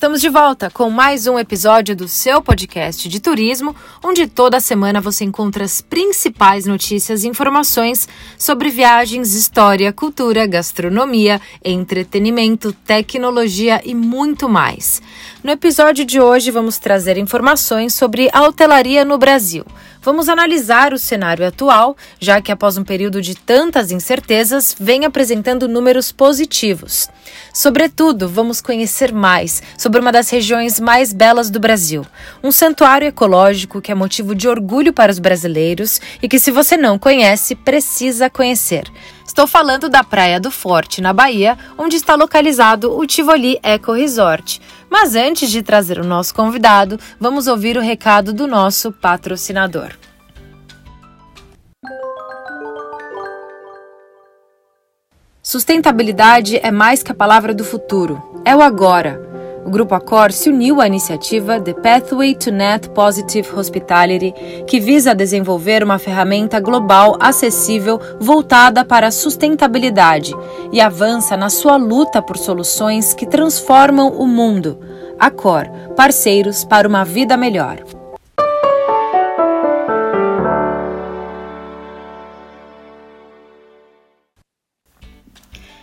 Estamos de volta com mais um episódio do seu podcast de turismo, onde toda semana você encontra as principais notícias e informações sobre viagens, história, cultura, gastronomia, entretenimento, tecnologia e muito mais. No episódio de hoje vamos trazer informações sobre a hotelaria no Brasil. Vamos analisar o cenário atual, já que após um período de tantas incertezas, vem apresentando números positivos. Sobretudo, vamos conhecer mais sobre uma das regiões mais belas do Brasil, um santuário ecológico que é motivo de orgulho para os brasileiros e que, se você não conhece, precisa conhecer. Estou falando da Praia do Forte, na Bahia, onde está localizado o Tivoli Eco Resort. Mas antes de trazer o nosso convidado, vamos ouvir o recado do nosso patrocinador. Sustentabilidade é mais que a palavra do futuro, é o agora. O Grupo Accor se uniu à iniciativa The Pathway to Net Positive Hospitality, que visa desenvolver uma ferramenta global acessível voltada para a sustentabilidade e avança na sua luta por soluções que transformam o mundo. Accor, parceiros para uma vida melhor.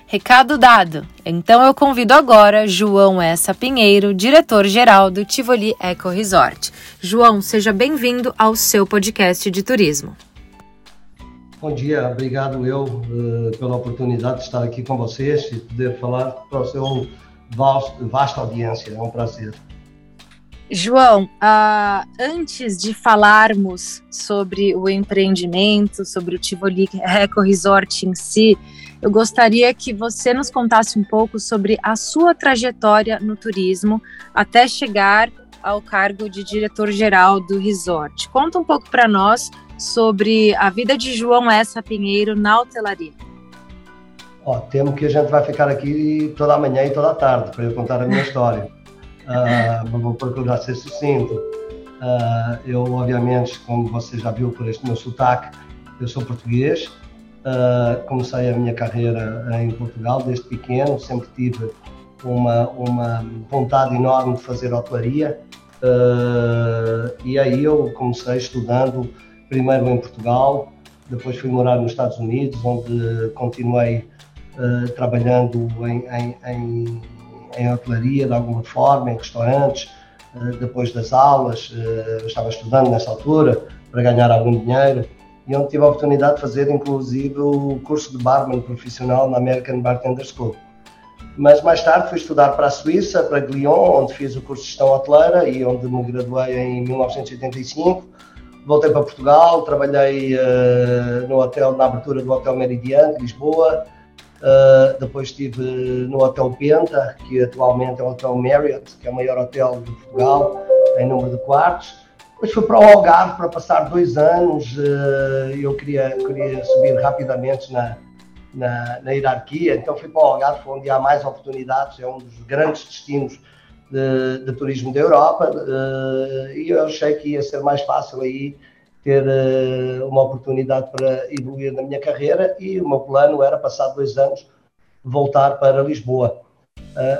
Recado dado. Então eu convido agora João Essa Pinheiro, diretor-geral do Tivoli Eco Resort. João, seja bem-vindo ao seu podcast de turismo. Bom dia, obrigado eu uh, pela oportunidade de estar aqui com vocês e poder falar para o seu vasto, vasta audiência. É um prazer. João, uh, antes de falarmos sobre o empreendimento, sobre o Tivoli Eco Resort em si, eu gostaria que você nos contasse um pouco sobre a sua trajetória no turismo até chegar ao cargo de diretor-geral do resort. Conta um pouco para nós sobre a vida de João Essa Pinheiro na hotelaria. Ó, temo que a gente vai ficar aqui toda a manhã e toda a tarde para eu contar a minha história. Uh, vou procurar ser sucinto. Uh, eu, obviamente, como você já viu por este meu sotaque, eu sou português, Uh, comecei a minha carreira em Portugal desde pequeno, sempre tive uma, uma vontade enorme de fazer hotelaria. Uh, e aí eu comecei estudando primeiro em Portugal, depois fui morar nos Estados Unidos, onde continuei uh, trabalhando em, em, em, em, hotelaria de alguma forma, em restaurantes, depois das aulas, estava estudando nessa altura para ganhar algum dinheiro e onde tive a oportunidade de fazer, inclusive, o curso de barman profissional na American Bartender School. Mas mais tarde fui estudar para a Suíça, para Lyon, onde fiz o curso de gestão hoteleira e onde me graduei em 1985. Voltei para Portugal, trabalhei uh, no hotel, na abertura do Hotel Meridian, de Lisboa. Uh, depois estive no Hotel Penta, que atualmente é o Hotel Marriott, que é o maior hotel de Portugal, em número de quartos. Depois fui para o Algarve para passar dois anos. Eh, eu queria, queria subir rapidamente na, na, na, hierarquia, então fui para o Algarve, onde há mais oportunidades, é um dos grandes destinos de, de turismo da Europa. Eh, e eu achei que ia ser mais fácil aí ter eh, uma oportunidade para evoluir na minha carreira. E o meu plano era, passar dois anos, voltar para Lisboa.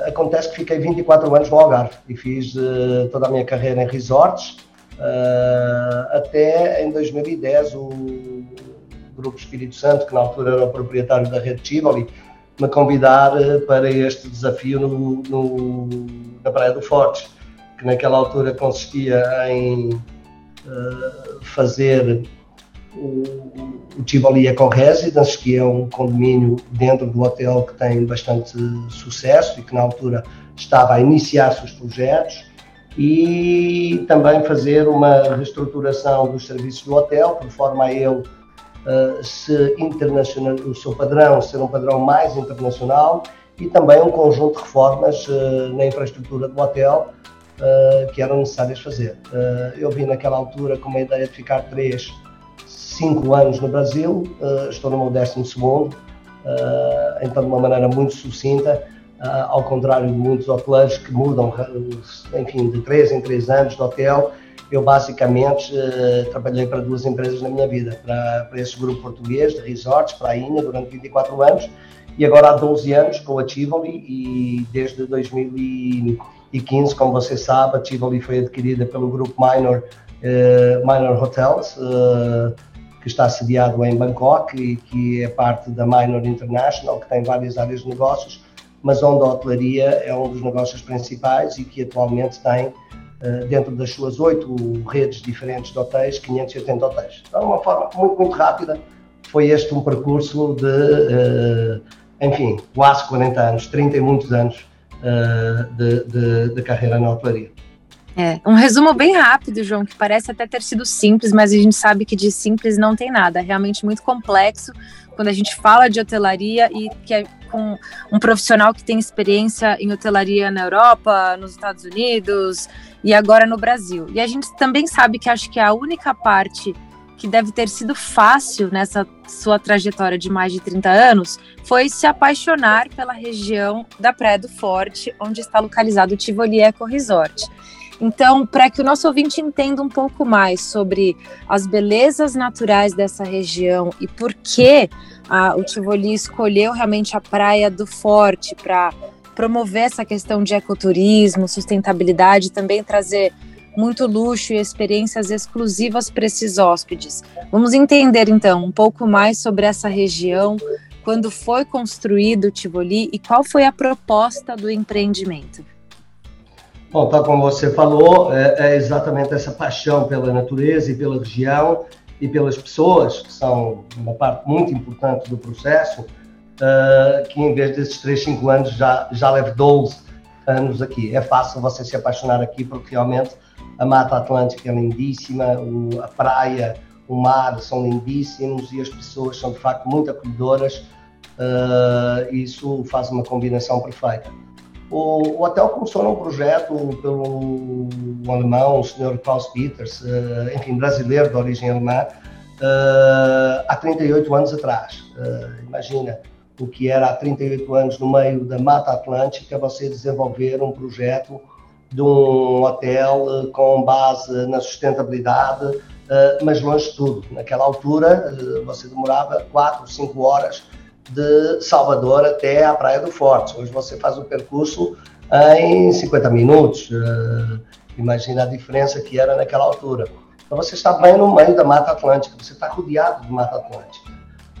acontece que fiquei 24 anos no Algarve e fiz toda a minha carreira em resorts Uh, até em 2010 o Grupo Espírito Santo, que na altura era o proprietário da rede Tivoli, me convidar ah, para este desafio no, no, na Praia do Fortes, que naquela altura consistia em uh, fazer o, o Tivoli Eco Residence, que é um condomínio dentro do hotel que tem bastante sucesso e que na altura estava a iniciar seus projetos e também fazer uma reestruturação dos serviços do hotel, por forma a ele uh, se internacional, o seu padrão ser um padrão mais internacional e também um conjunto de reformas uh, na infraestrutura do hotel uh, que eram necessárias fazer. eu vi naquela altura com uma ideia de ficar três, cinco anos no Brasil, estou no meu décimo segundo, então de uma maneira muito sucinta, uh, ao contrário de muitos hoteleiros que mudam, enfim, de três em três anos de hotel, eu basicamente trabalhei para duas empresas na minha vida, para, para esse grupo português de resorts, para a INA, durante 24 anos, e agora há 12 anos com a Tivoli, e desde 2015, como você sabe, a Tivoli foi adquirida pelo grupo Minor, Minor Hotels, que está sediado em Bangkok e que é parte da Minor International, que tem várias áreas de negócios, mas onde a hotelaria é um dos negócios principais e que atualmente tem, eh, dentro das suas oito redes diferentes de hotéis, 580 hotéis. Então, de uma forma muito, muito rápida, foi este um percurso de, eh, enfim, quase 40 anos, 30 e muitos anos eh, de, de, de carreira na hotelaria. É, um resumo bem rápido, João, que parece até ter sido simples, mas a gente sabe que de simples não tem nada. É realmente muito complexo quando a gente fala de hotelaria e que é com um profissional que tem experiência em hotelaria na Europa, nos Estados Unidos e agora no Brasil. E a gente também sabe que acho que a única parte que deve ter sido fácil nessa sua trajetória de mais de 30 anos foi se apaixonar pela região da Praia do Forte, onde está localizado o Tivoli Eco Resort. Então, para que o nosso ouvinte entenda um pouco mais sobre as belezas naturais dessa região e por que o Tivoli escolheu realmente a Praia do Forte para promover essa questão de ecoturismo, sustentabilidade, também trazer muito luxo e experiências exclusivas para esses hóspedes. Vamos entender então um pouco mais sobre essa região, quando foi construído o Tivoli e qual foi a proposta do empreendimento. Bom, tal como você falou, é, é, exatamente essa paixão pela natureza e pela região e pelas pessoas, que são uma parte muito importante do processo, uh, que em vez desses 3, 5 anos já, já leve 12 anos aqui. É fácil você se apaixonar aqui porque realmente a Mata Atlântica é lindíssima, a praia, o mar são lindíssimos e as pessoas são de facto muito acolhedoras. Uh, isso faz uma combinação perfeita. O, o, hotel começou num projeto pelo um alemão, o Sr. Klaus Peters, uh, enfim, brasileiro de origem alemã, uh, há 38 anos atrás. Uh, imagina o que era há 38 anos no meio da Mata Atlântica você desenvolver um projeto de um hotel com base na sustentabilidade, mas longe de tudo. Naquela altura você demorava 4, 5 horas de Salvador até a Praia do Forte. Hoje você faz o percurso em 50 minutos. Uh, imagina a diferença que era naquela altura. Então você está bem no meio da Mata Atlântica, você está rodeado de Mata Atlântica.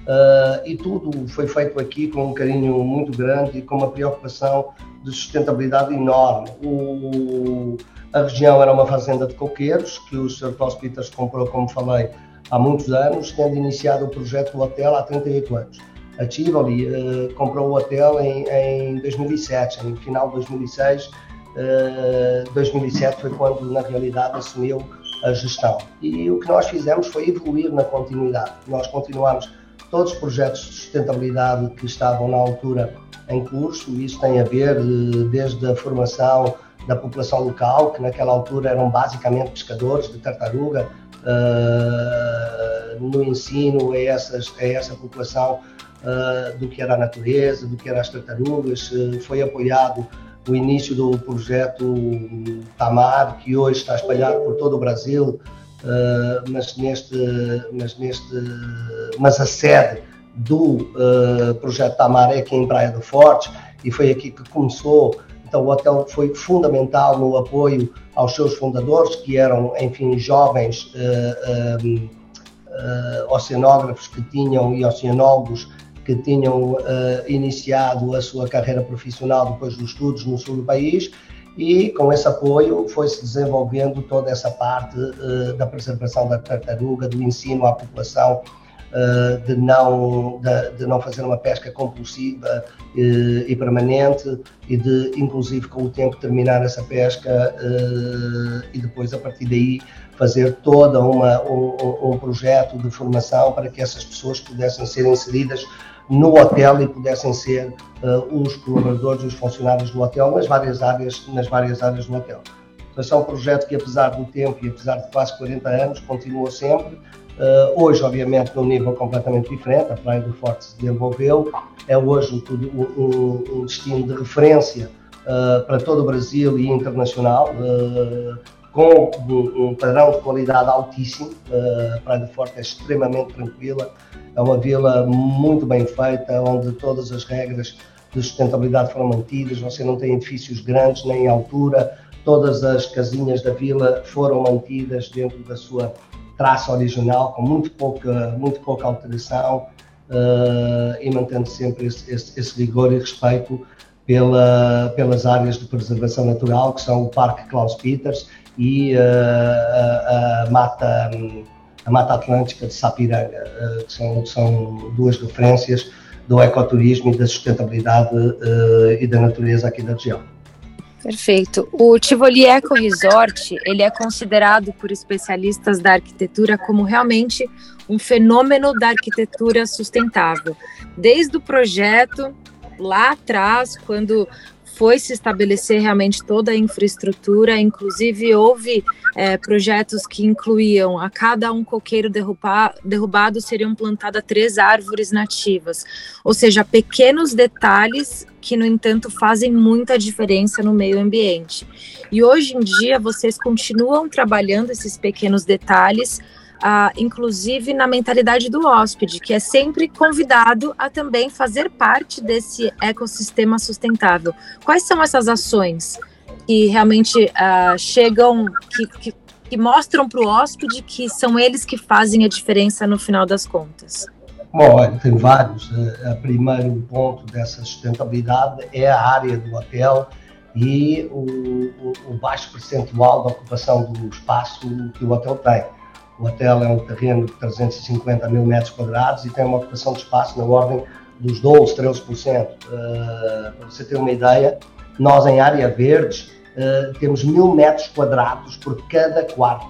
Uh, e tudo foi feito aqui com um carinho muito grande e com uma preocupação de sustentabilidade enorme. O, a região era uma fazenda de coqueiros que o Sr. Klaus Peters comprou, como falei, há muitos anos, tendo iniciado o projeto do hotel há 38 anos a Tivoli uh, comprou o hotel em, em 2007, em final de 2006. Uh, 2007 foi quando, na realidade, assumiu a gestão. E o que nós fizemos foi evoluir na continuidade. Nós continuamos todos os projetos de sustentabilidade que estavam na altura em curso, isso tem a ver eh, desde a formação da população local, que naquela altura eram basicamente pescadores de tartaruga, uh, no ensino a, essas, a essa população uh, do que era a natureza, do que eram as tartarugas. Uh, foi apoiado o início do projeto Tamar, que hoje está espalhado por todo o Brasil, uh, mas, neste, mas, neste, mas a sede do projeto Tamar é aqui em Praia do Forte, e foi aqui que começou então, o hotel foi fundamental no apoio aos seus fundadores, que eram, enfim, jovens uh, uh, oceanógrafos que tinham e oceanólogos que tinham uh, iniciado a sua carreira profissional depois dos estudos no sul do país e com esse apoio foi-se desenvolvendo toda essa parte uh, da preservação da tartaruga, do ensino à população uh, de, não, de, de, não fazer uma pesca compulsiva e permanente e de, inclusive, com o tempo terminar essa pesca e depois, a partir daí, fazer todo um, um projeto de formação para que essas pessoas pudessem ser inseridas no hotel e pudessem ser uh, os colaboradores, os funcionários do hotel nas várias áreas, nas várias áreas do hotel. Então, é um projeto que, apesar do tempo e apesar de quase 40 anos, continua sempre Uh, hoje, obviamente, num nível completamente diferente, a Praia do Forte se desenvolveu, é hoje um, um, destino de referência uh, para todo o Brasil e internacional, uh, com um, padrão de qualidade altíssimo. a Praia do Forte é extremamente tranquila, é uma vila muito bem feita, onde todas as regras de sustentabilidade foram mantidas, você não tem edifícios grandes nem em altura, todas as casinhas da vila foram mantidas dentro da sua traça original, com muito pouca, muito pouca alteração uh, e mantendo sempre esse, esse, esse, rigor e respeito pela, pelas áreas de preservação natural, que são o Parque Klaus Peters e a, a, mata, a Mata Atlântica de Sapiranga, que são, são duas referências do ecoturismo e da sustentabilidade e da natureza aqui da região. Perfeito. O Tivoli Eco Resort, ele é considerado por especialistas da arquitetura como realmente um fenômeno da arquitetura sustentável. Desde o projeto lá atrás, quando foi se estabelecer realmente toda a infraestrutura, inclusive houve é, projetos que incluíam a cada um coqueiro derrubar, derrubado seriam plantadas três árvores nativas, ou seja, pequenos detalhes que, no entanto, fazem muita diferença no meio ambiente. E hoje em dia vocês continuam trabalhando esses pequenos detalhes ah, inclusive na mentalidade do hóspede, que é sempre convidado a também fazer parte desse ecossistema sustentável. Quais são essas ações que realmente ah, chegam, que, que, que mostram para o hóspede que são eles que fazem a diferença no final das contas? Bom, tem vários. O primeiro ponto dessa sustentabilidade é a área do hotel e o, o, o baixo percentual da ocupação do espaço que o hotel tem. O hotel é um terreno de 350 mil metros quadrados e tem uma ocupação de espaço na ordem dos 12, 13%. Uh, para você ter uma ideia, nós em área verde uh, temos mil metros quadrados por cada quarto.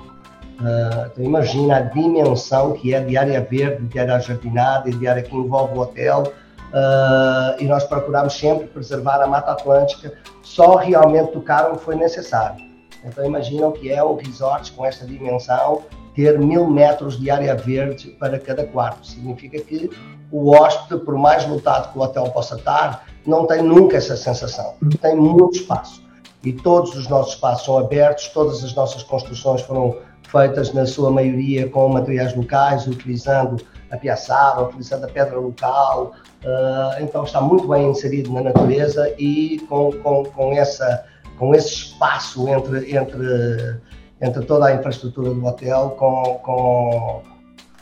Uh, então imagina a dimensão que é de área verde, de área jardinada e de área que envolve o hotel. Uh, e nós procuramos sempre preservar a Mata Atlântica, só realmente tocar onde foi necessário. Então imaginam que é um resort com esta dimensão ter mil metros de área verde para cada quarto. Significa que o hóspede, por mais lotado que o hotel possa estar, não tem nunca essa sensação. Tem muito espaço. E todos os nossos espaços são abertos, todas as nossas construções foram feitas, na sua maioria, com materiais locais, utilizando a piaçaba, utilizando a pedra local. Uh, então está muito bem inserido na natureza e com, com, com, essa, com esse espaço entre, entre entre toda a infraestrutura do hotel, com, com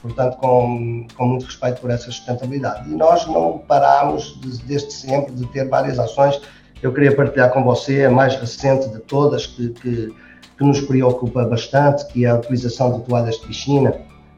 portanto, com, com muito respeito por essa sustentabilidade. E nós não paramos de, desde sempre de ter várias ações. Eu queria partilhar com você a mais recente de todas, que, que, que nos preocupa bastante, que é a utilização de toalhas de piscina.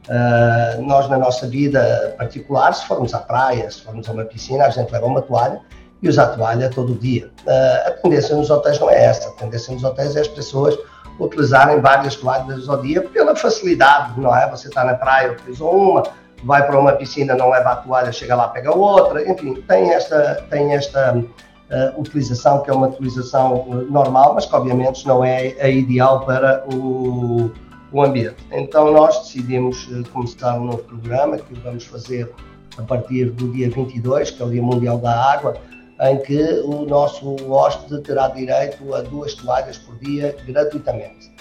Uh, nós, na nossa vida particular, se formos à praia, se formos a uma piscina, a gente leva uma toalha e usa a toalha todo dia. Uh, a tendência nos hotéis não é essa. A tendência nos hotéis é as pessoas utilizarem várias toalhas ao dia pela facilidade, não é? Você está na praia, utiliza uma, vai para uma piscina, não leva a toalha, chega lá, pega outra, enfim, tem esta, tem esta uh, utilização que é uma utilização normal, mas que obviamente não é a ideal para o, o ambiente. Então nós decidimos eh, começar um novo programa que vamos fazer a partir do dia 22, que é o Dia Mundial da Água, em que o nosso hóspede terá direito a duas toalhas por dia gratuitamente.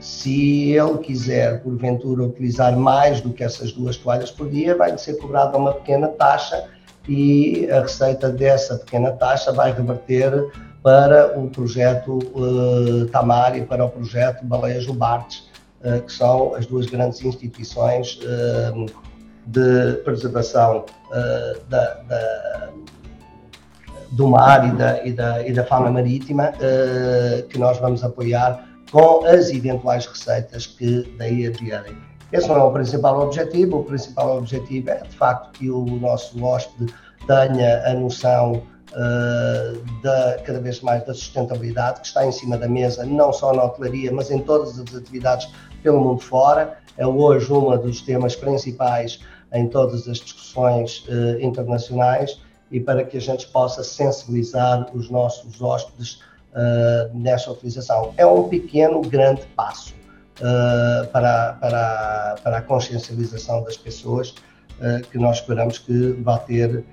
Se ele quiser, porventura, utilizar mais do que essas duas toalhas por dia, vai ser cobrada uma pequena taxa e a receita dessa pequena taxa vai reverter para o projeto uh, Tamar e para o projeto Baleias do Bartes, uh, que são as duas grandes instituições uh, de preservação da, da do mar e da, e da, e da fauna marítima uh, que nós vamos apoiar com as eventuais receitas que daí advierem. Esse não é o principal objetivo, o principal objetivo é de facto que o nosso hóspede tenha a noção uh, da, cada vez mais da sustentabilidade que está em cima da mesa, não só na hotelaria, mas em todas as atividades pelo mundo fora. É hoje um dos temas principais em todas as discussões uh, internacionais e para que a gente possa sensibilizar os nossos hóspedes uh, nessa utilização. É um pequeno, grande passo. uh, para, para, para a consciencialização das pessoas, uh, que nós esperamos que vá ter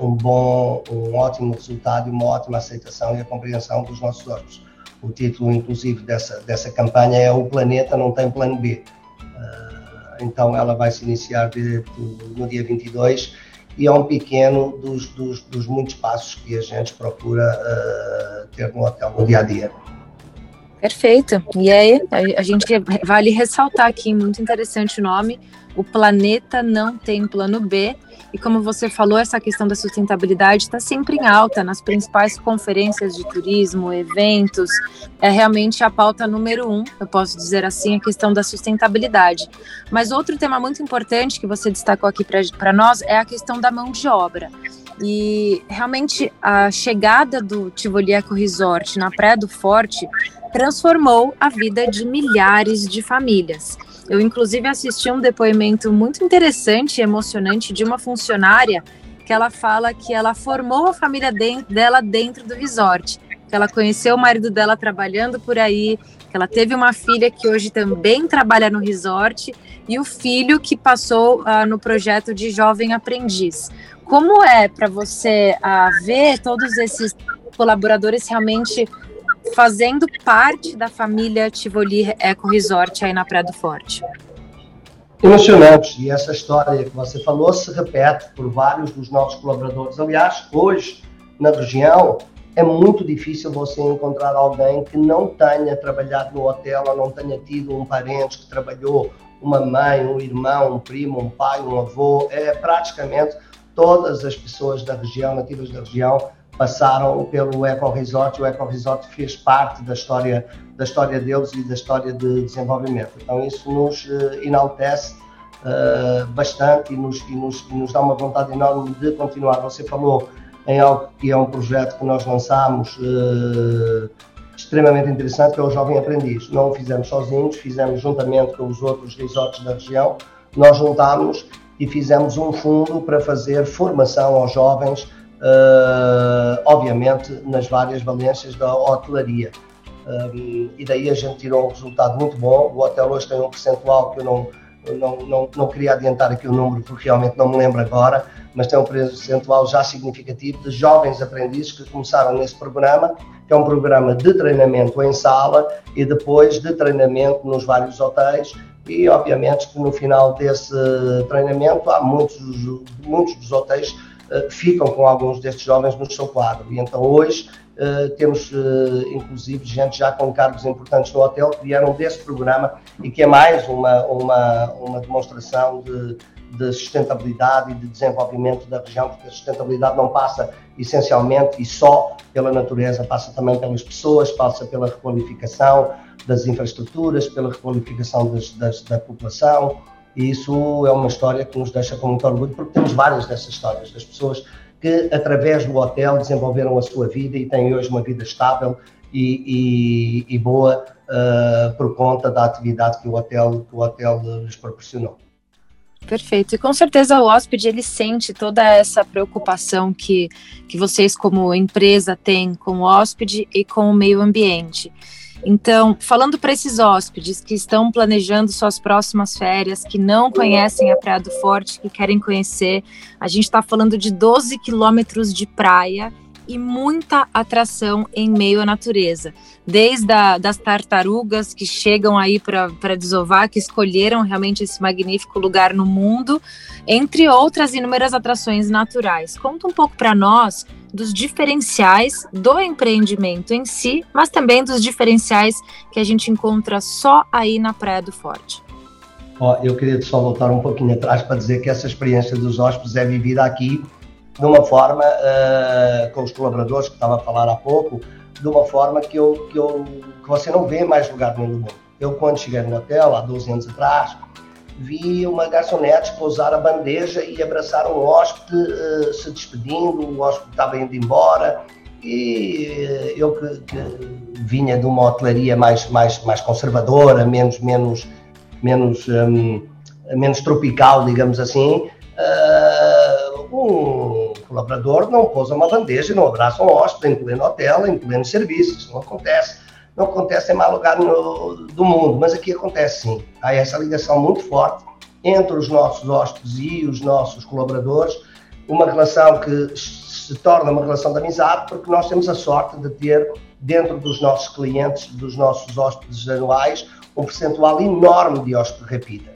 um bom, um ótimo resultado e uma ótima aceitação e a compreensão dos nossos hóspedes. O título, inclusive, dessa, dessa campanha é O Planeta Não Tem Plano B. então, ela vai se iniciar de, no dia 22 e é um pequeno dos, dos, dos muitos passos que a gente procura ter no hotel no dia a dia. Perfeito. E aí, a, gente vale ressaltar aqui, muito interessante o nome, o planeta não tem plano B. E como você falou, essa questão da sustentabilidade está sempre em alta nas principais conferências de turismo, eventos. É realmente a pauta número um, eu posso dizer assim, a questão da sustentabilidade. Mas outro tema muito importante que você destacou aqui para nós é a questão da mão de obra. E realmente a chegada do Tivoli Eco Resort na Praia do Forte transformou a vida de milhares de famílias. Eu, inclusive, assisti um depoimento muito interessante e emocionante de uma funcionária que ela fala que ela formou a família dela dentro do resort, que ela conheceu o marido dela trabalhando por aí, que ela teve uma filha que hoje também trabalha no resort e o filho que passou uh, no projeto de jovem aprendiz. Como é para você uh, ver todos esses colaboradores realmente fazendo parte da família Tivoli Eco Resort aí na Praia do Forte. Emocionante. E essa história que você falou se repete por vários dos nossos colaboradores. Aliás, hoje, na região, é muito difícil você encontrar alguém que não tenha trabalhado no hotel ou não tenha tido um parente que trabalhou, uma mãe, um irmão, um primo, um pai, um avô. É praticamente todas as pessoas da região, nativas da região, passaram pelo Eco Resort. O Eco Resort fez parte da história da história deles e da história de desenvolvimento. Então isso nos uh, enaltece uh, bastante e nos, e, nos, e nos dá uma vontade enorme de continuar. Você falou em algo que é um projeto que nós lançámos uh, extremamente interessante, que é o Jovem Aprendiz. Não o fizemos sozinhos, fizemos juntamente com os outros resorts da região. Nós juntámos e fizemos um fundo para fazer formação aos jovens uh, obviamente nas várias valências da hotelaria. Um, e daí a gente tirou um resultado muito bom. O hotel hoje tem um percentual que eu não, não, não, não queria adiantar aqui o número porque realmente não me lembro agora, mas tem um percentual já significativo de jovens aprendizes que começaram nesse programa, que é um programa de treinamento em sala e depois de treinamento nos vários hotéis. E obviamente que no final desse treinamento há muitos, muitos dos hotéis ficam com alguns destes jovens no seu quadro. E então hoje uh, temos uh, inclusive gente já com cargos importantes no hotel que vieram desse programa e que é mais uma, uma, uma demonstração de, de sustentabilidade e de desenvolvimento da região, porque a sustentabilidade não passa essencialmente e só pela natureza, passa também pelas pessoas, passa pela requalificação das infraestruturas, pela requalificação das, das, da população, e isso é uma história que nos deixa com muito orgulho, porque temos várias dessas histórias, das pessoas que, através do hotel, desenvolveram a sua vida e têm hoje uma vida estável e, e, e boa uh, por conta da atividade que o hotel, que o hotel lhes proporcionou. Perfeito. E com certeza o hóspede ele sente toda essa preocupação que, que vocês, como empresa, têm com o hóspede e com o meio ambiente. Então, falando para esses hóspedes que estão planejando suas próximas férias, que não conhecem a Praia do Forte, que querem conhecer, a gente está falando de 12 quilômetros de praia e muita atração em meio à natureza. Desde a, das tartarugas que chegam aí para desovar, que escolheram realmente esse magnífico lugar no mundo, entre outras inúmeras atrações naturais. Conta um pouco para nós dos diferenciais do empreendimento em si, mas também dos diferenciais que a gente encontra só aí na Praia do Forte. Ó, eu queria só voltar um pouquinho atrás para dizer que essa experiência dos hóspedes é vivida aqui de uma forma, uh, com os colaboradores que estava a falar há pouco, de uma forma que, eu, que, eu, que você não vê mais lugar nenhum do mundo. Eu, quando cheguei no hotel, há 12 anos atrás, vi uma garçonete pousar a bandeja e abraçar um hóspede uh, se despedindo, o hóspede estava indo embora e uh, eu que, que, vinha de uma hotelaria mais, mais, mais conservadora, menos, menos, menos, um, menos tropical, digamos assim, uh, colaborador não pousa uma bandeja e não abraça um hóspede em pleno hotel, em pleno serviço, isso não acontece. não acontece em mais lugar no, do mundo, mas aqui acontece sim. Há essa ligação muito forte entre os nossos hóspedes e os nossos colaboradores, uma relação que se torna uma relação de amizade, porque nós temos a sorte de ter, dentro dos nossos clientes, dos nossos hóspedes anuais, um percentual enorme de hóspedes repita,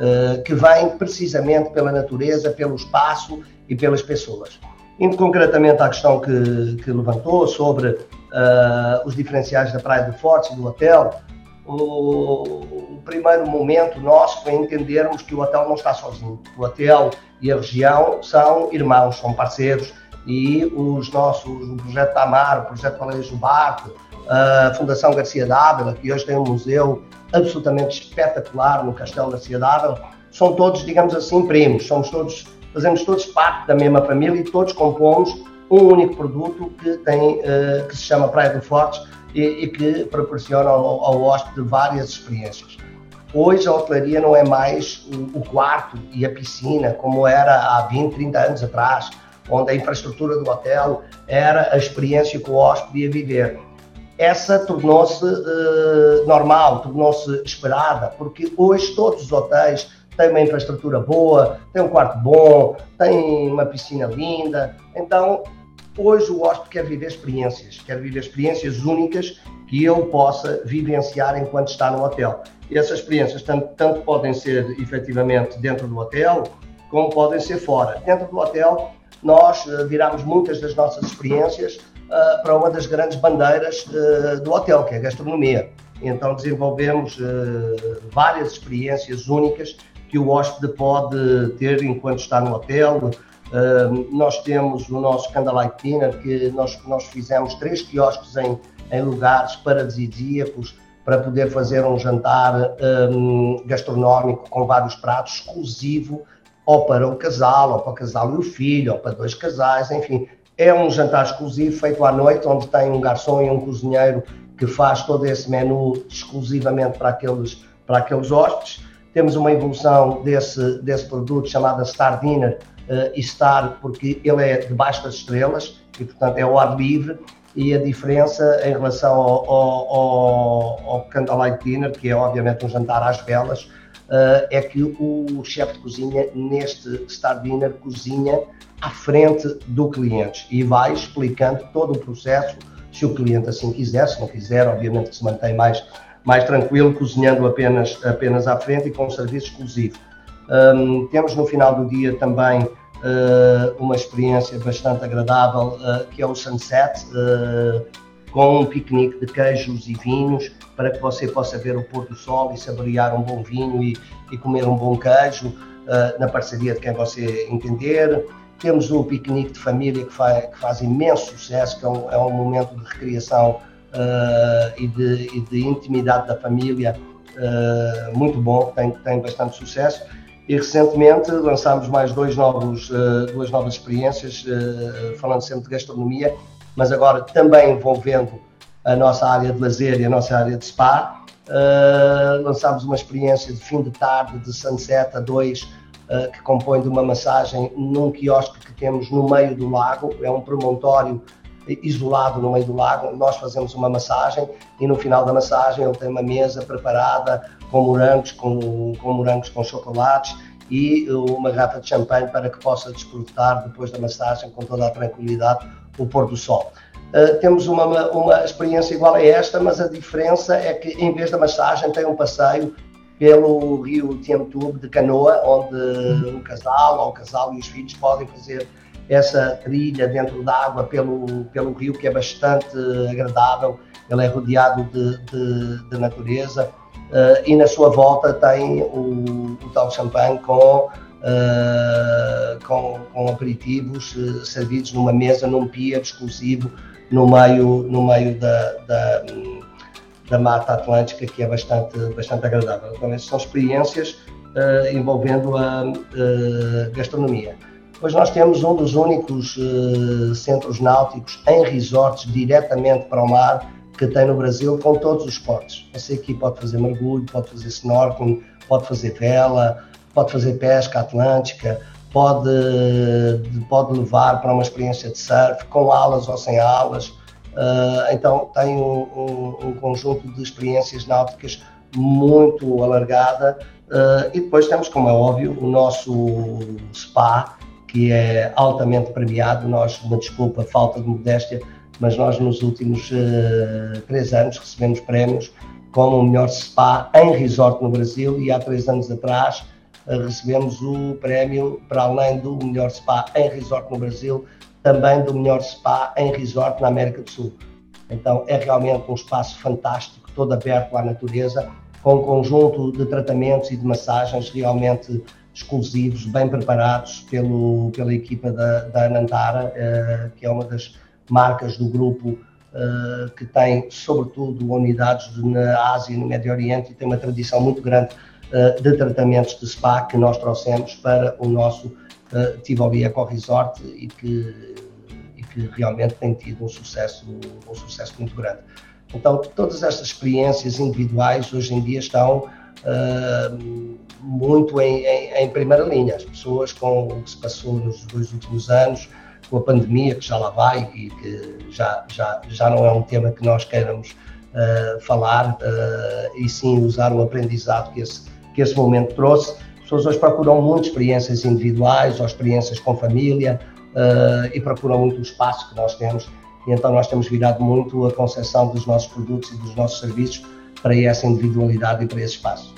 eh, que vem precisamente pela natureza, pelo espaço e pelas pessoas. Indo concretamente à questão que, que levantou sobre uh, os diferenciais da Praia do Forte e do hotel, o, o, primeiro momento nosso foi entendermos que o hotel não está sozinho. O hotel e a região são irmãos, são parceiros e os nossos, o Projeto Tamar, o Projeto Valério Barco, a Fundação Garcia Dávila, que hoje tem um museu absolutamente espetacular no Castelo Garcia Dávila, são todos, digamos assim, primos, somos todos fazemos todos parte da mesma família e todos compomos um único produto que, tem, uh, que se chama Praia do Fortes e, e que proporciona ao, ao hóspede várias experiências. Hoje a hotelaria não é mais o, o quarto e a piscina como era há 20, 30 anos atrás, onde a infraestrutura do hotel era a experiência que o hóspede ia viver. Essa tornou-se uh, normal, tornou-se esperada, porque hoje todos os hotéis tem uma infraestrutura boa, tem um quarto bom, tem uma piscina linda. Então, hoje o hóspede quer viver experiências, quer viver experiências únicas que ele possa vivenciar enquanto está no hotel. E essas experiências tanto, tanto podem ser efetivamente dentro do hotel, como podem ser fora. Dentro do hotel, nós uh, viramos muitas das nossas experiências uh, para uma das grandes bandeiras uh, do hotel, que é a gastronomia. Então desenvolvemos várias experiências únicas que o hóspede pode ter enquanto está no hotel. Uh, nós temos o nosso Candlelight Dinner, que nós, nós fizemos três quiosques em, em lugares paradisíacos para poder fazer um jantar um, gastronómico com vários pratos, exclusivo ou para o casal, ou para o casal e o filho, ou para dois casais, enfim. É um jantar exclusivo feito à noite, onde tem um garçom e um cozinheiro que faz todo esse menu exclusivamente para aqueles, para aqueles hóspedes. Temos uma evolução desse, desse produto chamada Star Dinner uh, e Star, porque ele é debaixo das estrelas e, portanto, é ao ar livre. E a diferença em relação ao, ao, ao, ao Candlelight Dinner, que é obviamente um jantar às velas, uh, é que o chefe de cozinha, neste Star Dinner, cozinha à frente do cliente e vai explicando todo o processo, se o cliente assim quiser, se não quiser, obviamente que se mantém mais mais tranquilo, cozinhando apenas, apenas à frente e com um serviço exclusivo. Um, temos no final do dia também uh, uma experiência bastante agradável, uh, que é o Sunset, uh, com um piquenique de queijos e vinhos, para que você possa ver o pôr do sol e saborear um bom vinho e, e comer um bom queijo, na parceria de quem você entender. Temos o piquenique de família, que faz, que faz imenso sucesso, que é um, é um momento de recreação uh, e, de, e, de, intimidade da família uh, muito bom, tem, tem bastante sucesso. E recentemente lançámos mais dois novos, uh, duas novas experiências, falando sempre de gastronomia, mas agora também envolvendo a nossa área de lazer e a nossa área de spa. lançámos uma experiência de fim de tarde de Sunset a 2 que compõe de uma massagem num quiosque que temos no meio do lago, é um promontório isolado no meio do lago, nós fazemos uma massagem e no final da massagem ele tem uma mesa preparada com morangos, com, com morangos com chocolates e uma garrafa de champanhe para que possa desfrutar depois da massagem com toda a tranquilidade o pôr do sol. Uh, temos uma, uma experiência igual a esta, mas a diferença é que em vez da massagem tem um passeio pelo rio Tiamtube de canoa, onde o casal ou o casal e os filhos podem fazer essa trilha dentro d'água pelo, pelo rio, que é bastante agradável, ele é rodeado de, de, de natureza, uh, e na sua volta tem o, o tal champanhe com, uh, com, com, aperitivos uh, servidos numa mesa, num pier exclusivo, no meio, no meio da, da, da Mata Atlântica, que é bastante, bastante agradável. Então, essas são experiências envolvendo a gastronomia. Pois nós temos um dos únicos uh, centros náuticos em resorts diretamente para o mar que tem no Brasil com todos os esportes. Você aqui pode fazer mergulho, pode fazer snorkeling, pode fazer vela, pode fazer pesca atlântica, pode, pode levar para uma experiência de surf com alas ou sem alas. Uh, então tem um, um, um, conjunto de experiências náuticas muito alargada uh, e depois temos, como é óbvio, o nosso SPA, que é altamente premiado. Nós, uma desculpa, falta de modéstia, mas nós nos últimos uh, três anos recebemos prémios como o melhor spa em resort no Brasil e há três anos atrás recebemos o prémio, para além do melhor spa em resort no Brasil, também do melhor spa em resort na América do Sul. Então é realmente um espaço fantástico, todo aberto à natureza, com um conjunto de tratamentos e de massagens realmente exclusivos, bem preparados pelo, pela equipa da, da Anantara, eh, que é uma das marcas do grupo eh, que tem, sobretudo, unidades na Ásia e no Médio Oriente e tem uma tradição muito grande eh, de tratamentos de spa que nós trouxemos para o nosso Tivoli Eco Resort e que, e que realmente tem tido um sucesso, um sucesso muito grande. Então, todas estas experiências individuais hoje em dia estão uh, muito em, em, em, primeira linha. As pessoas com o que se passou nos dois últimos anos, com a pandemia que já lá vai e que já, já, já não é um tema que nós queiramos uh, falar, uh, e sim usar o aprendizado que esse que esse momento trouxe. As pessoas hoje procuram muito experiências individuais ou experiências com família e procuram muito o espaço que nós temos. E então nós temos virado muito a concepção dos nossos produtos e dos nossos serviços para essa individualidade e para esse espaço.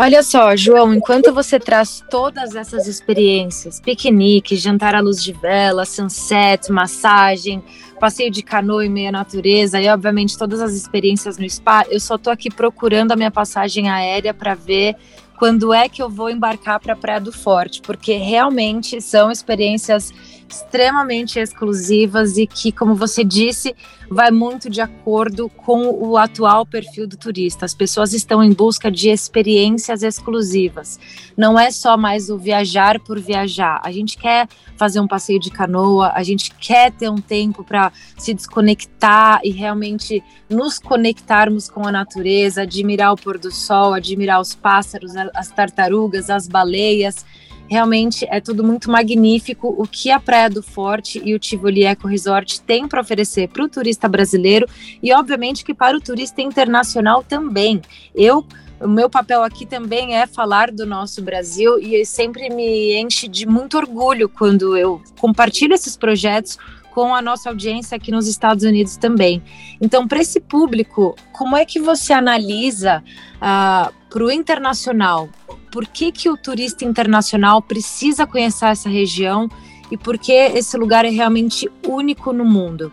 Olha só, João, enquanto você traz todas essas experiências, piquenique, jantar à luz de vela, sunset, massagem, passeio de canoa em meia natureza e, obviamente, todas as experiências no spa, eu só tô aqui procurando a minha passagem aérea para ver quando é que eu vou embarcar para Praia do Forte, porque realmente são experiências extremamente exclusivas e que, como você disse, vai muito de acordo com o atual perfil do turista. As pessoas estão em busca de experiências exclusivas. Não é só mais o viajar por viajar. A gente quer fazer um passeio de canoa, a gente quer ter um tempo para se desconectar e realmente nos conectarmos com a natureza, admirar o pôr do sol, admirar os pássaros, as tartarugas, as baleias Realmente é tudo muito magnífico o que a Praia do Forte e o Tivoli Eco Resort têm para oferecer para o turista brasileiro e, obviamente, que para o turista internacional também. Eu o meu papel aqui também é falar do nosso Brasil e sempre me enche de muito orgulho quando eu compartilho esses projetos com a nossa audiência aqui nos Estados Unidos também. Então, para esse público, como é que você analisa uh, ah, para o internacional por que, que o turista internacional precisa conhecer essa região e por que esse lugar é realmente único no mundo?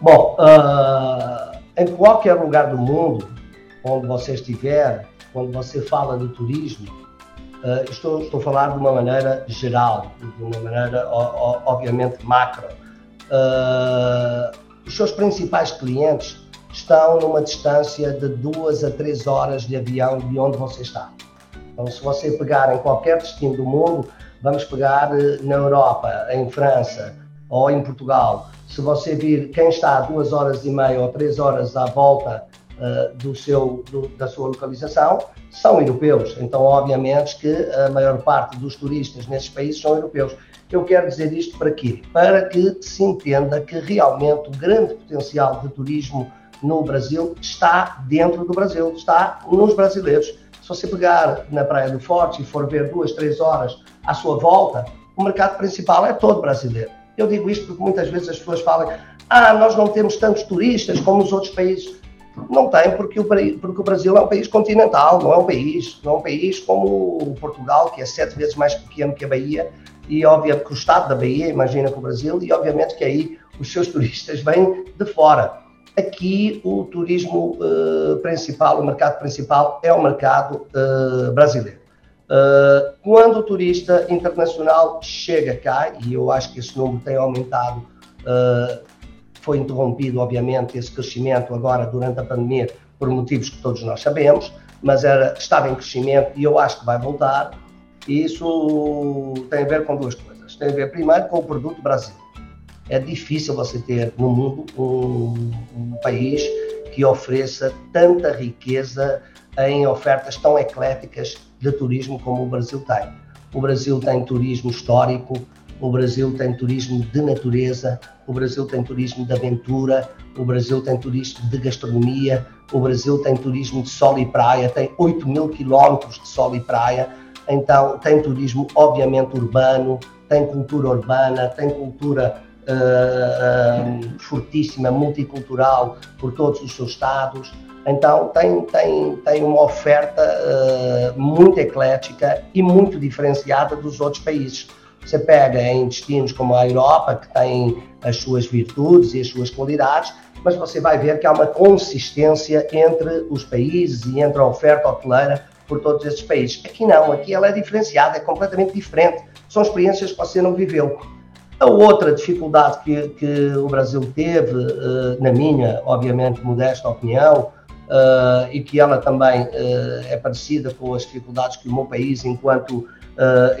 Bom, uh, em qualquer lugar do mundo onde você estiver, quando você fala de turismo, uh, estou, estou a falar de uma maneira geral, de uma maneira, obviamente, macro. Uh, os seus principais clientes estão numa distância de duas a três horas de avião de onde você está. Então, se você pegar em qualquer destino do mundo, vamos pegar eh, na Europa, em França ou em Portugal, se você vir quem está a duas horas e meia ou três horas à volta uh, do seu, do, da sua localização, são europeus. Então, obviamente que a maior parte dos turistas nesses países são europeus. Eu quero dizer isto para quê? Para que se entenda que realmente o grande potencial de turismo no Brasil está dentro do Brasil, está nos brasileiros. Se você pegar na Praia do Forte e for ver duas, três horas à sua volta, o mercado principal é todo brasileiro. Eu digo isto porque muitas vezes as pessoas falam ah, nós não temos tantos turistas como os outros países. Não tem, porque o, porque o Brasil é um país continental, não é um país, não é um país como Portugal, que é sete vezes mais pequeno que a Bahia, e obviamente que o estado da Bahia, imagina com o Brasil, e obviamente que aí os seus turistas vêm de fora. Aqui o turismo uh, principal, o mercado principal é o mercado uh, brasileiro. Uh, quando o turista internacional chega cá, e eu acho que esse número tem aumentado, foi interrompido, obviamente, esse crescimento agora durante a pandemia, por motivos que todos nós sabemos, mas era, estava em crescimento e eu acho que vai voltar. E isso tem a ver com duas coisas. Tem a ver, primeiro, com o produto Brasil é difícil você ter no mundo um, um país que ofereça tanta riqueza em ofertas tão ecléticas de turismo como o Brasil tem. O Brasil tem turismo histórico, o Brasil tem turismo de natureza, o Brasil tem turismo de aventura, o Brasil tem turismo de gastronomia, o Brasil tem turismo de sol e praia, tem 8 mil quilómetros de sol e praia, então tem turismo obviamente urbano, tem cultura urbana, tem cultura uh, fortíssima, multicultural por todos os seus estados. Então tem, tem, tem uma oferta uh, muito eclética e muito diferenciada dos outros países. Você pega em destinos como a Europa, que tem as suas virtudes e as suas qualidades, mas você vai ver que há uma consistência entre os países e entre a oferta hoteleira por todos esses países. Aqui não, aqui ela é diferenciada, é completamente diferente. São experiências que você não viveu. A outra dificuldade que, que o Brasil teve, uh, na minha, obviamente, modesta opinião, uh, e que ela também uh, é parecida com as dificuldades que o meu país, enquanto,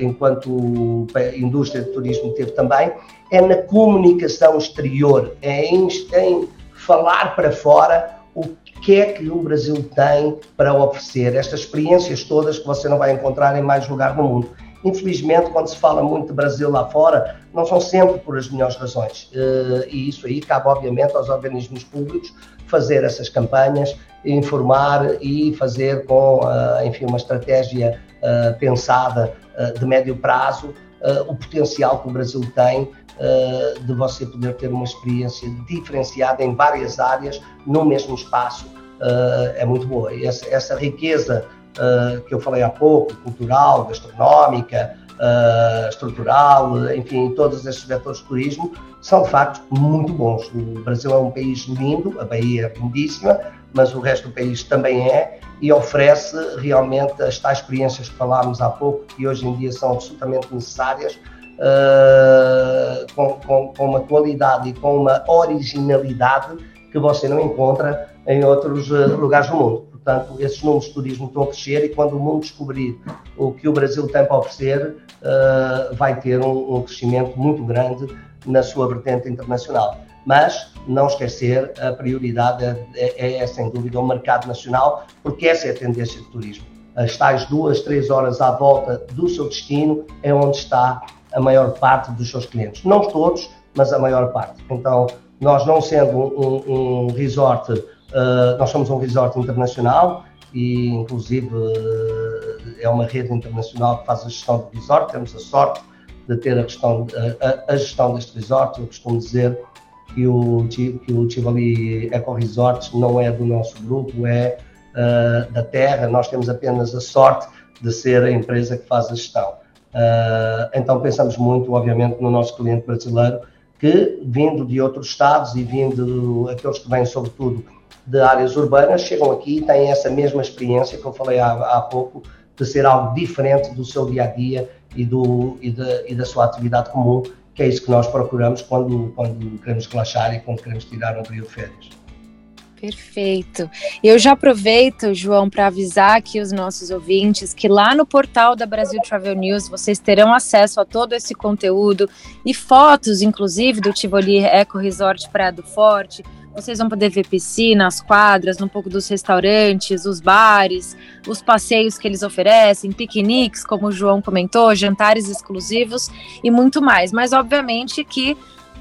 enquanto indústria de turismo, teve também, é na comunicação exterior, é em, em falar para fora o que é que o Brasil tem para oferecer, estas experiências todas que você não vai encontrar em mais lugar no mundo. Infelizmente, quando se fala muito de Brasil lá fora, não são sempre por as melhores razões. Eh, e isso aí cabe, obviamente, aos organismos públicos fazer essas campanhas, informar e fazer com, eh, enfim, uma estratégia eh, pensada de médio prazo o potencial que o Brasil tem de você poder ter uma experiência diferenciada em várias áreas no mesmo espaço é muito boa. E essa, essa riqueza uh, que eu falei há pouco, cultural, gastronómica, uh, estrutural, enfim, todos esses vetores de turismo, são de facto muito bons. O Brasil é um país lindo, a Bahia é lindíssima, mas o resto do país também é e oferece realmente as tais experiências que falámos há pouco, que hoje em dia são absolutamente necessárias, uh, com, com, com, uma qualidade e com uma originalidade que você não encontra em outros lugares do mundo. Portanto, esses números de turismo estão a crescer e quando o mundo descobrir o que o Brasil tem para oferecer, uh, vai ter um, um, crescimento muito grande na sua vertente internacional. Mas não esquecer, a prioridade é, é, é sem dúvida o mercado nacional, porque essa é a tendência de turismo. As tais duas, três horas à volta do seu destino é onde está a maior parte dos seus clientes. Não todos, mas a maior parte. Então, nós não sendo um, um resort Uh, nós somos um resort internacional e, inclusive, uh, é uma rede internacional que faz a gestão do resort. Temos a sorte de ter a, gestão, a, a gestão deste resort. Eu costumo dizer que o, que o Tivoli Eco Resorts não é do nosso grupo, é uh, da terra. Nós temos apenas a sorte de ser a empresa que faz a gestão. então, pensamos muito, obviamente, no nosso cliente brasileiro, que, vindo de outros estados e vindo aqueles que vêm, sobretudo, de áreas urbanas chegam aqui e têm essa mesma experiência que eu falei há, há pouco, de ser algo diferente do seu dia a dia e, do, e, de, e da sua atividade comum, que é isso que nós procuramos quando, quando queremos relaxar e quando queremos tirar um período de férias. Perfeito. Eu já aproveito, João, para avisar aqui os nossos ouvintes que lá no portal da Brasil Travel News vocês terão acesso a todo esse conteúdo e fotos, inclusive, do Tivoli Eco Resort Praia do Forte, vocês vão poder ver piscinas, quadras, um pouco dos restaurantes, os bares, os passeios que eles oferecem, piqueniques, como o João comentou, jantares exclusivos e muito mais. Mas obviamente que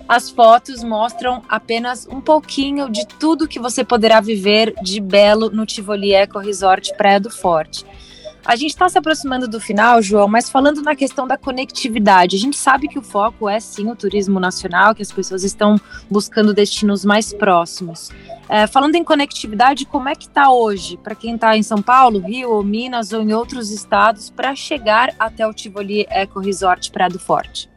as fotos mostram apenas um pouquinho de tudo que você poderá viver de belo no Tivoli Eco Resort Praia do Forte. A gente está se aproximando do final, João, mas falando na questão da conectividade, a gente sabe que o foco é sim o turismo nacional, que as pessoas estão buscando destinos mais próximos. É, falando em conectividade, como é que está hoje para quem está em São Paulo, Rio ou Minas ou em outros estados para chegar até o Tivoli Eco Resort Praia do Forte?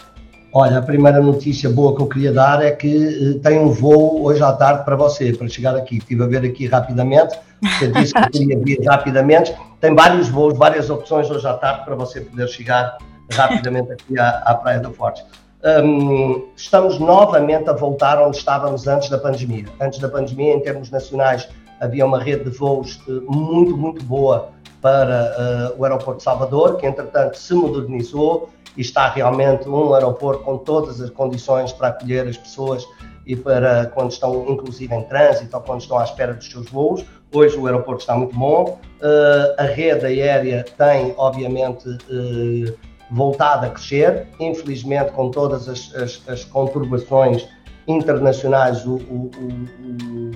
Olha, a primeira notícia boa que eu queria dar é que uh, tem um voo hoje à tarde para você, para chegar aqui. Estive a ver aqui rapidamente, você disse que queria vir rapidamente. Tem vários voos, várias opções hoje à tarde para você poder chegar rapidamente aqui à, à Praia do Forte. Um, estamos novamente a voltar onde estávamos antes da pandemia. Antes da pandemia, em termos nacionais, havia uma rede de voos uh, muito, muito boa para uh, o aeroporto de Salvador, que entretanto se modernizou está realmente um aeroporto com todas as condições para acolher as pessoas e para quando estão inclusive em trânsito ou quando estão à espera dos seus voos. Hoje o aeroporto está muito bom. Uh, a rede aérea tem, obviamente, uh, voltado a crescer, infelizmente com todas as, as, as conturbações internacionais, o, o, o,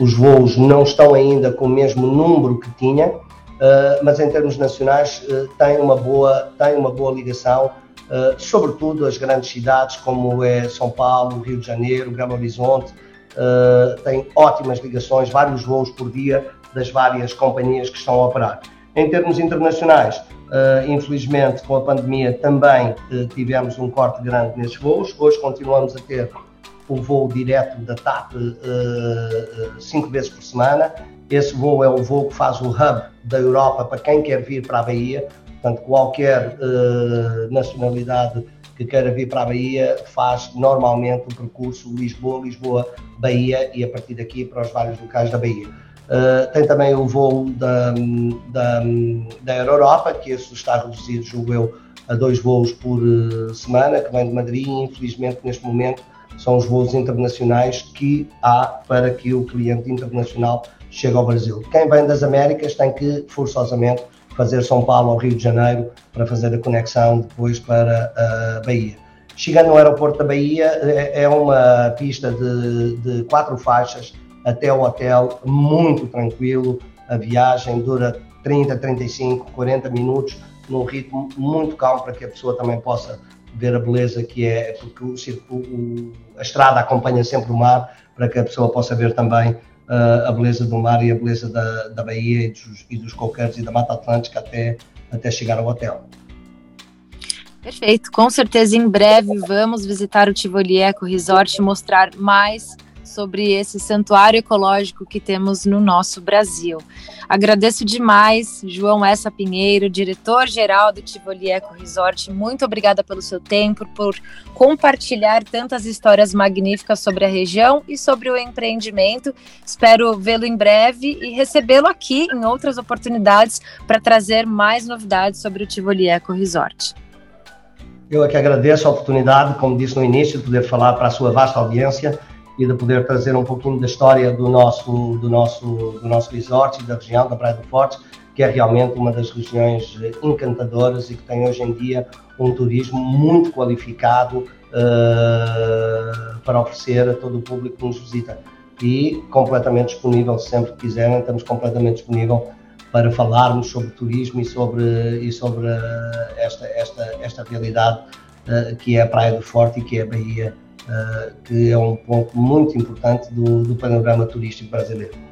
os voos não estão ainda com o mesmo número que tinha, uh, mas em termos nacionais uh, tem, uma boa, tem uma boa ligação, uh, sobretudo as grandes cidades como é São Paulo, Rio de Janeiro, Belo Horizonte, tem ótimas ligações, vários voos por dia das várias companhias que estão a operar. Em termos internacionais, infelizmente com a pandemia também tivemos um corte grande nesses voos. Hoje continuamos a ter o voo direto da TAP cinco vezes por semana. Esse voo é o voo que faz o hub da Europa para quem quer vir para a Bahia. Portanto, qualquer nacionalidade que queira vir para a Bahia faz normalmente o percurso Lisboa, Lisboa, Bahia e a partir daqui para os vários locais da Bahia. Uh, tem também o voo da, da, da Europa, que esse está reduzido, julgo eu, a dois voos por uh, semana, que vem de Madrid infelizmente neste momento são os voos internacionais que há para que o cliente internacional chegue ao Brasil. Quem vem das Américas tem que forçosamente fazer São Paulo ao Rio de Janeiro para fazer a conexão depois para a Bahia. Chegando no aeroporto da Bahia, é, é uma pista de, de quatro faixas até o hotel, muito tranquilo. A viagem dura 30, 35, 40 minutos, num ritmo muito calmo para que a pessoa também possa ver a beleza que é, porque o, o, a estrada acompanha sempre o mar, para que a pessoa possa ver também uh, a beleza do mar e a beleza da, da Bahia e dos, e dos coqueiros e da Mata Atlântica até, até chegar ao hotel. Perfeito, com certeza em breve vamos visitar o Tivoli Eco Resort e mostrar mais sobre esse santuário ecológico que temos no nosso Brasil. Agradeço demais, João Essa Pinheiro, diretor-geral do Tivoli Eco Resort. Muito obrigada pelo seu tempo, por compartilhar tantas histórias magníficas sobre a região e sobre o empreendimento. Espero vê-lo em breve e recebê-lo aqui em outras oportunidades para trazer mais novidades sobre o Tivoli Eco Resort. Eu é que agradeço a oportunidade, como disse no início, de poder falar para a sua vasta audiência e de poder trazer um pouquinho da história do nosso, do nosso, do nosso resort e da região da Praia do Forte, que é realmente uma das regiões encantadoras e que tem hoje em dia um turismo muito qualificado uh, para oferecer a todo o público que nos visita. E completamente disponível, sempre que quiserem, estamos completamente disponível para falarmos sobre turismo e sobre, e sobre uh, esta, esta, esta realidade uh, que é a Praia do Forte e que é a Bahia que é um ponto muito importante do, do panorama turístico brasileiro.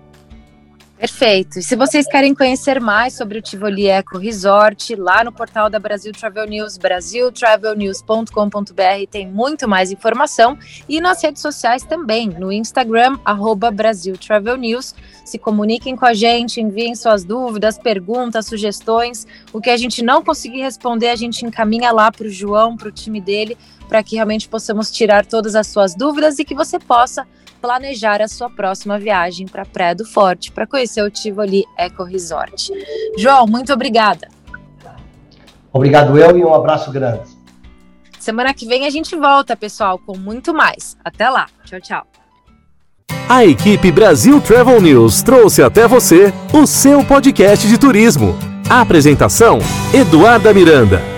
Perfeito. E se vocês querem conhecer mais sobre o Tivoli Eco Resort, lá no portal da Brasil Travel News, brasiltravelnews.com.br, tem muito mais informação. E nas redes sociais também, no Instagram, arroba Brasil Travel News. Se comuniquem com a gente, enviem suas dúvidas, perguntas, sugestões. O que a gente não conseguir responder, a gente encaminha lá para o João, para o time dele, para que realmente possamos tirar todas as suas dúvidas e que você possa planejar a sua próxima viagem para a Praia do Forte, para conhecer o Tivoli Eco Resort. João, muito obrigada. Obrigado eu e um abraço grande. Semana que vem a gente volta, pessoal, com muito mais. Até lá. Tchau, tchau. A equipe Brasil Travel News trouxe até você o seu podcast de turismo. A apresentação: Eduarda Miranda.